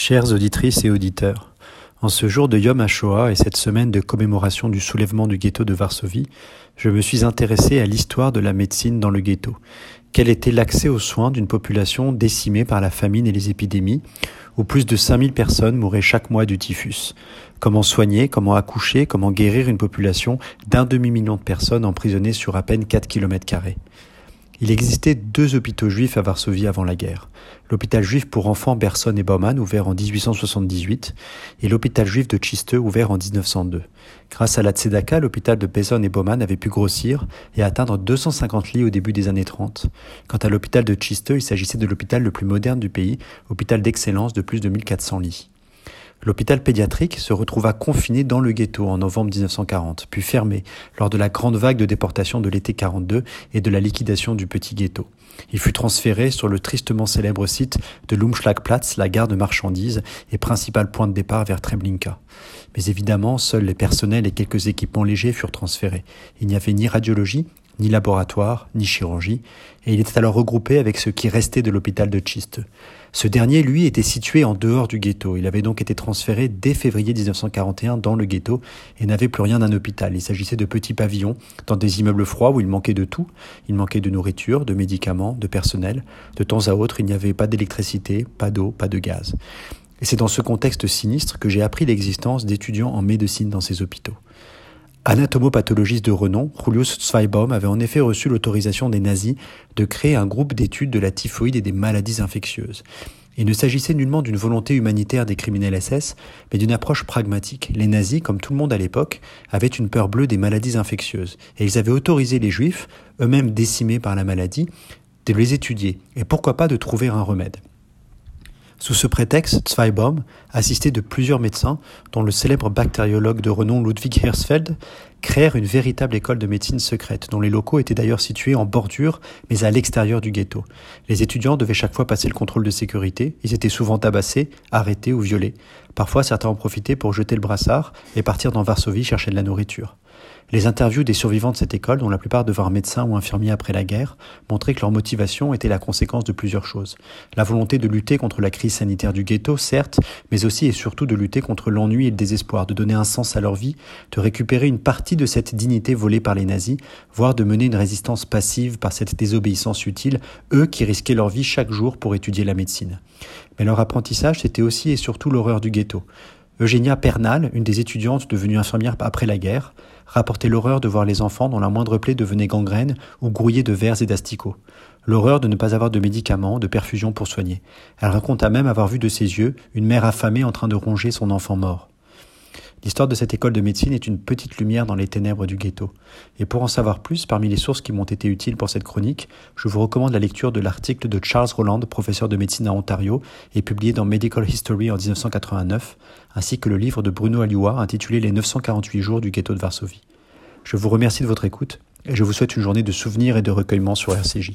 Chères auditrices et auditeurs, en ce jour de Yom HaShoah et cette semaine de commémoration du soulèvement du ghetto de Varsovie, je me suis intéressé à l'histoire de la médecine dans le ghetto. Quel était l'accès aux soins d'une population décimée par la famine et les épidémies, où plus de 5000 personnes mouraient chaque mois du typhus? Comment soigner, comment accoucher, comment guérir une population d'un demi-million de personnes emprisonnées sur à peine 4 km il existait deux hôpitaux juifs à Varsovie avant la guerre. L'hôpital juif pour enfants Berson et Baumann, ouvert en 1878, et l'hôpital juif de Chiste, ouvert en 1902. Grâce à la Tzedaka, l'hôpital de Besson et Baumann avait pu grossir et atteindre 250 lits au début des années 30. Quant à l'hôpital de Chiste, il s'agissait de l'hôpital le plus moderne du pays, hôpital d'excellence de plus de 1400 lits. L'hôpital pédiatrique se retrouva confiné dans le ghetto en novembre 1940, puis fermé lors de la grande vague de déportation de l'été 42 et de la liquidation du petit ghetto. Il fut transféré sur le tristement célèbre site de Lumschlagplatz, la gare de marchandises et principal point de départ vers Treblinka. Mais évidemment, seuls les personnels et quelques équipements légers furent transférés. Il n'y avait ni radiologie, ni laboratoire, ni chirurgie, et il était alors regroupé avec ce qui restait de l'hôpital de Chiste. Ce dernier, lui, était situé en dehors du ghetto. Il avait donc été transféré dès février 1941 dans le ghetto et n'avait plus rien d'un hôpital. Il s'agissait de petits pavillons dans des immeubles froids où il manquait de tout. Il manquait de nourriture, de médicaments, de personnel. De temps à autre, il n'y avait pas d'électricité, pas d'eau, pas de gaz. Et c'est dans ce contexte sinistre que j'ai appris l'existence d'étudiants en médecine dans ces hôpitaux. Anatomopathologiste de renom, Julius Zweibaum avait en effet reçu l'autorisation des nazis de créer un groupe d'études de la typhoïde et des maladies infectieuses. Il ne s'agissait nullement d'une volonté humanitaire des criminels SS, mais d'une approche pragmatique. Les nazis, comme tout le monde à l'époque, avaient une peur bleue des maladies infectieuses, et ils avaient autorisé les juifs, eux-mêmes décimés par la maladie, de les étudier, et pourquoi pas de trouver un remède. Sous ce prétexte, Zweibaum, assisté de plusieurs médecins, dont le célèbre bactériologue de renom Ludwig Hersfeld, créèrent une véritable école de médecine secrète, dont les locaux étaient d'ailleurs situés en bordure, mais à l'extérieur du ghetto. Les étudiants devaient chaque fois passer le contrôle de sécurité, ils étaient souvent tabassés, arrêtés ou violés. Parfois, certains en profitaient pour jeter le brassard et partir dans Varsovie chercher de la nourriture. Les interviews des survivants de cette école, dont la plupart devinrent médecins ou infirmiers après la guerre, montraient que leur motivation était la conséquence de plusieurs choses. La volonté de lutter contre la crise sanitaire du ghetto, certes, mais aussi et surtout de lutter contre l'ennui et le désespoir, de donner un sens à leur vie, de récupérer une partie de cette dignité volée par les nazis, voire de mener une résistance passive par cette désobéissance utile, eux qui risquaient leur vie chaque jour pour étudier la médecine. Mais leur apprentissage, c'était aussi et surtout l'horreur du ghetto. Eugénia Pernal, une des étudiantes devenues infirmières après la guerre, rapportait l'horreur de voir les enfants dont la moindre plaie devenait gangrène ou grouillée de vers et d'asticots. L'horreur de ne pas avoir de médicaments, de perfusion pour soigner. Elle raconta même avoir vu de ses yeux une mère affamée en train de ronger son enfant mort. L'histoire de cette école de médecine est une petite lumière dans les ténèbres du ghetto. Et pour en savoir plus, parmi les sources qui m'ont été utiles pour cette chronique, je vous recommande la lecture de l'article de Charles Roland, professeur de médecine à Ontario et publié dans Medical History en 1989, ainsi que le livre de Bruno Alioua intitulé Les 948 jours du ghetto de Varsovie. Je vous remercie de votre écoute et je vous souhaite une journée de souvenirs et de recueillement sur RCJ.